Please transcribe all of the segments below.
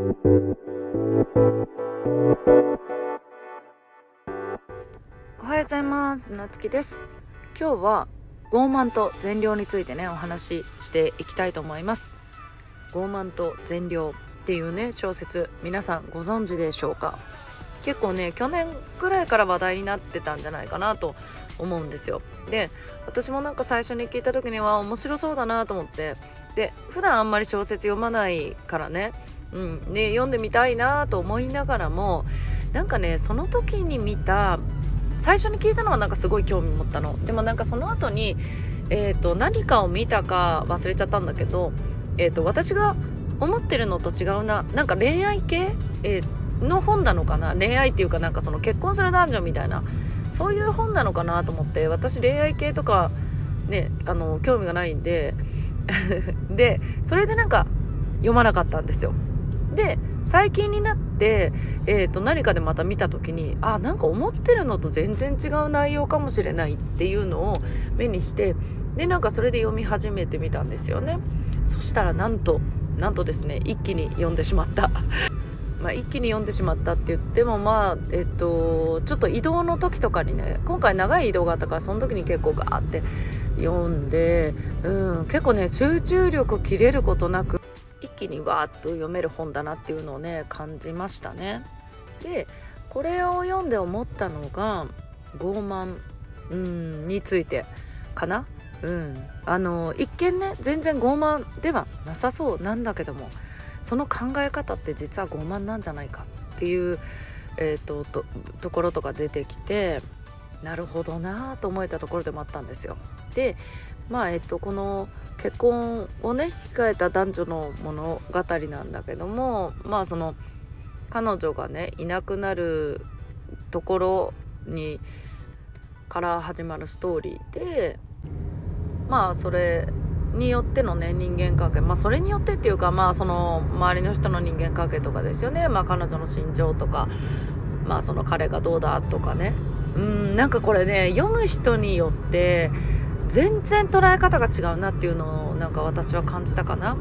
おはようございます。なつきです。今日は傲慢と善良についてねお話ししていきたいと思います。傲慢と善良っていうね小説皆さんご存知でしょうか？結構ね去年ぐらいから話題になってたんじゃないかなと思うんですよ。で私もなんか最初に聞いた時には面白そうだなと思って。で普段あんまり小説読まないからね,、うん。ね読んでみたいなと思いながらもなんかねその時に見た最初に聞いたのはなんかすごい興味持ったの。でもなんかその後にえーと、何かを見たか忘れちゃったんだけど、えーと、私が思ってるのと違うな。なんか恋愛系、えー、の本なのかな？恋愛っていうかなんかその結婚する男女みたいな。そういう本なのかなと思って私恋愛系とかねあの興味がないんで。でそれでなんか読まなかったんですよ。で最近になって、えー、と何かでまた見た時にあなんか思ってるのと全然違う内容かもしれないっていうのを目にしてでなんかそれで読み始めてみたんですよね。そしたらなんとなんとですね一気に読んでしまった。まあ、一気に読んでしまったって言ってもまあえっとちょっと移動の時とかにね今回長い移動があったからその時に結構ガーって読んで、うん、結構ね集中力切れることなく一気にわーっと読める本だなっていうのをね感じましたね。でこれを読んで思ったのが傲慢、うん、についてかな。うん、あの一見ね全然傲慢ではなさそうなんだけどもその考え方って実は傲慢なんじゃないかっていう、えーと、とところとか出てきてなるほどなと思えたところでもあったんですよ。でまあえっとこの結婚をね控えた男女の物語なんだけどもまあその彼女がねいなくなるところにから始まるストーリーでまあそれによってのね人間関係まあそれによってっていうかまあその周りの人の人間関係とかですよね。まあ彼女の心情とかまあその彼がどうだとかね。うんなんかこれね読む人によって全然捉え方が違うなっていうのをなんか私は感じたかな。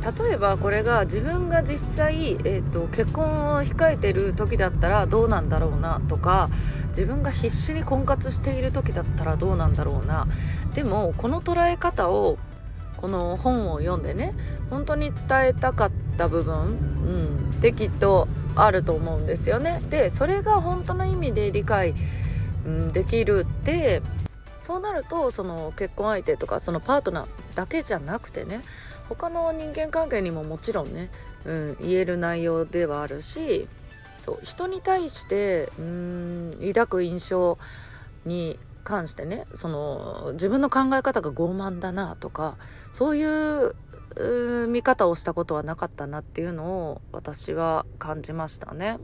例えばこれが自分が実際、えーと、と結婚を控えてる時だったらどうなんだろうなとか自分が必死に婚活している時だったらどうなんだろうなでもこの捉え方をこの本を読んでね本当に伝えたかった部分、うん、ってきっとあると思うんですよね。でそれが本当の意味で理解、うん、できるってそうなるとその結婚相手とかそのパートナーだけじゃなくてね他の人間関係にももちろんね、うん、言える内容ではあるしそう人に対してうん抱く印象に関してねその自分の考え方が傲慢だなとかそういう見方をしたことはなかったなっていうのを私は感じましたね。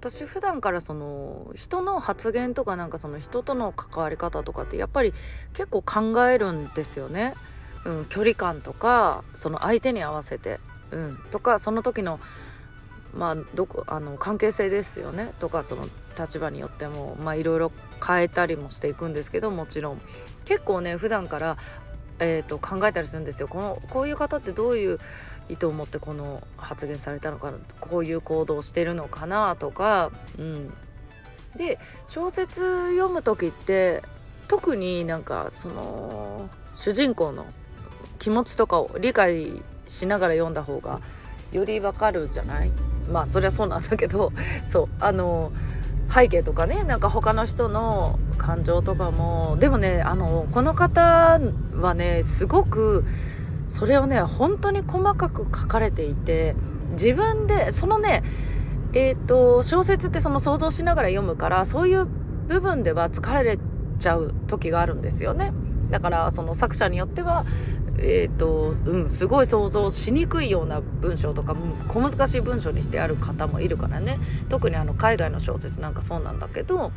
私普段からその人の発言とかなんかその人との関わり方とかってやっぱり結構考えるんですよね。うん、距離感とかその相手に合わせて、うん、とかその時のまあ、どこあの関係性ですよね。とかその立場によってもいろいろ変えたりもしていくんですけどもちろん。結構ね普段から、えーと、考えたりするんですよ。このこういう方ってどういう意図を持ってこの発言されたのかなこういう行動をしてるのかなとか、うん、で小説読む時って特になんかその主人公の気持ちとかを理解しながら読んだ方がよりわかるじゃない？まあそりゃそうなんだけどそうあの背景とかねなんか他の人の感情とかもでもねあのこの方はねすごくそれをね本当に細かく書かれていて自分でそのねえっ、ー、と小説ってその想像しながら読むからそういう部分では疲れちゃう時があるんですよね。だからその作者によってはえーとうん、すごい想像しにくいような文章とか小難しい文章にしてある方もいるからね。特にあの海外の小説なんかそうなんだけど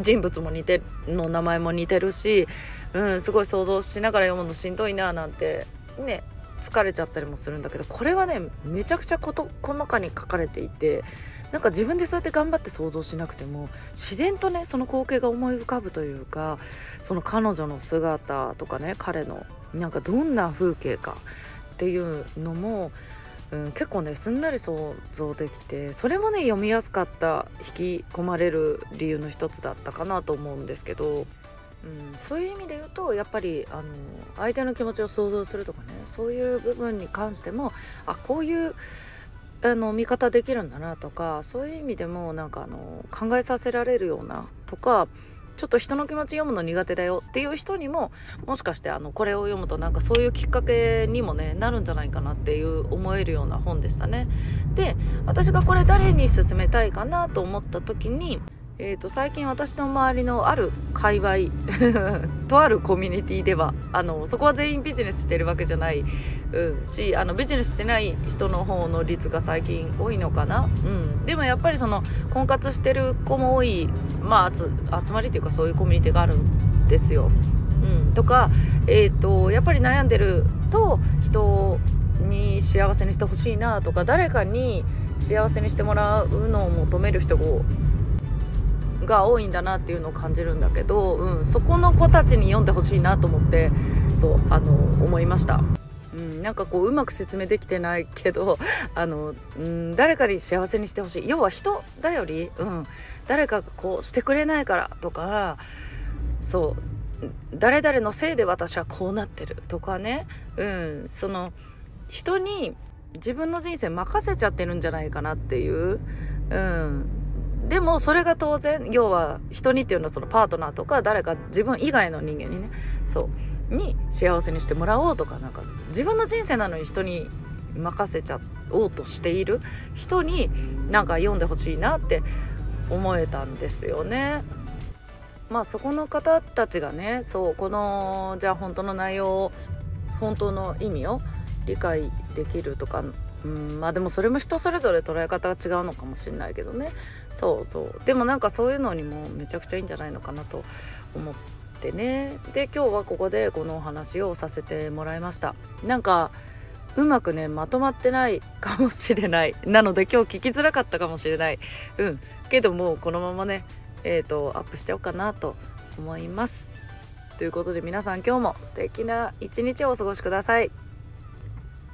人物も似ての名前も似てるし、うん、すごい想像しながら読むのしんどいななんてね疲れちゃったりもするんだけどこれはねめちゃくちゃ事細かに書かれていてなんか自分でそうやって頑張って想像しなくても自然とねその光景が思い浮かぶというかその彼女の姿とかね彼のなんかどんな風景かっていうのもうん、結構ねすんなり想像できてそれもね読みやすかった引き込まれる理由の一つだったかなと思うんですけど、うん、そういう意味で言うとやっぱりあの相手の気持ちを想像するとかねそういう部分に関してもあこういうあの見方できるんだなとかそういう意味でもなんかあの考えさせられるようなとかちょっと人の気持ち読むの苦手だよっていう人にももしかしてあのこれを読むとなんかそういうきっかけにもねなるんじゃないかなっていう思えるような本でしたね。で私がこれ誰に勧めたいかなと思った時にえーと、最近私の周りのある界隈 とあるコミュニティではあのそこは全員ビジネスしてるわけじゃない、うん、しあのビジネスしてない人の方の率が最近多いのかな、うん、でもやっぱりその婚活してる子も多い、まあ、集まりっていうかそういうコミュニティがあるんですよ。うん、とか、えーとやっぱり悩んでると人に幸せにしてほしいなとか誰かに幸せにしてもらうのを求める人がが多いんだなっていうのを感じるんだけど、うん、そこの子たちに読んでほしいなと思ってそうあの思いました。うん、なんかこううまく説明できてないけど あの、うん、誰かに幸せにしてほしい。要は人だより、うん、誰かがこうしてくれないからとかそう誰々のせいで私はこうなってるとかね、うん、その人に自分の人生任せちゃってるんじゃないかなっていう、うん、でもそれが当然要は人にっていうのはそのパートナーとか誰か自分以外の人間にねそうに幸せにしてもらおうとかなんか自分の人生なのに人に任せちゃおうとしている人になんか読んでほしいなって思えたんですよね。まあそこの方たちがねそうこのじゃあ本当の内容を本当の意味を理解できるとかうんまあでもそれも人それぞれ捉え方が違うのかもしれないけどね。そうそう。でもなんかそういうのにもめちゃくちゃいいんじゃないのかなと思ってね。で今日はここでこのお話をさせてもらいました。なんかうまくねまとまってないかもしれない。なので今日聞きづらかったかもしれない。うん。けどもこのままねえっ、ー、とアップしちゃおうかなと思います。ということで皆さん今日も素敵な一日をお過ごしください。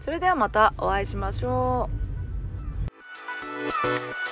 それではまたお会いしましょう。